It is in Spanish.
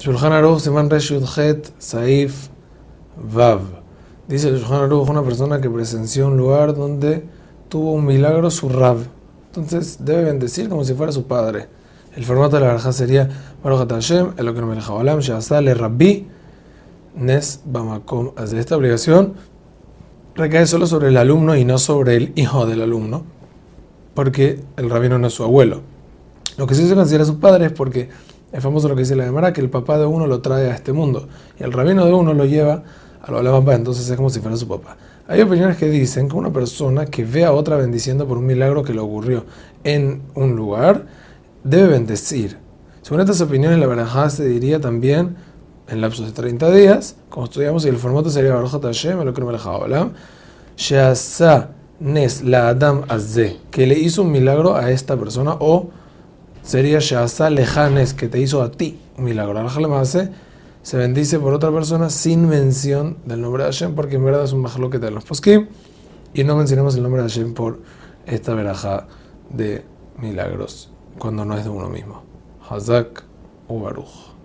Shulchan Aruch, Siman Resh Saif, Vav. Dice el Shulchan Aruch, una persona que presenció un lugar donde tuvo un milagro su Rav. Entonces debe bendecir como si fuera su padre. El formato de la verja sería Baruch Hashem, el que no me Olam, Shasale Rabbi, Nes Bamakom. Esta obligación recae solo sobre el alumno y no sobre el hijo del alumno, porque el rabino no es su abuelo. Lo que sí se considera su padre es porque es famoso lo que dice la Gemara, que el papá de uno lo trae a este mundo y el rabino de uno lo lleva a lo papá, entonces es como si fuera su papá. Hay opiniones que dicen que una persona que ve a otra bendiciendo por un milagro que le ocurrió en un lugar, debe bendecir. Según estas opiniones, la verdad se diría también en lapsos de 30 días, como estudiamos, y el formato sería Baruch Hashem, lo que no Sheasa Nes la Adam Azze, que le hizo un milagro a esta persona o sería Shasa Lejanes, que te hizo a ti un milagro. Al se bendice por otra persona sin mención del nombre de Hashem, porque en verdad es un majloquete de los poskim, y no mencionamos el nombre de Hashem por esta veraja de milagros, cuando no es de uno mismo. Hazak Baruch.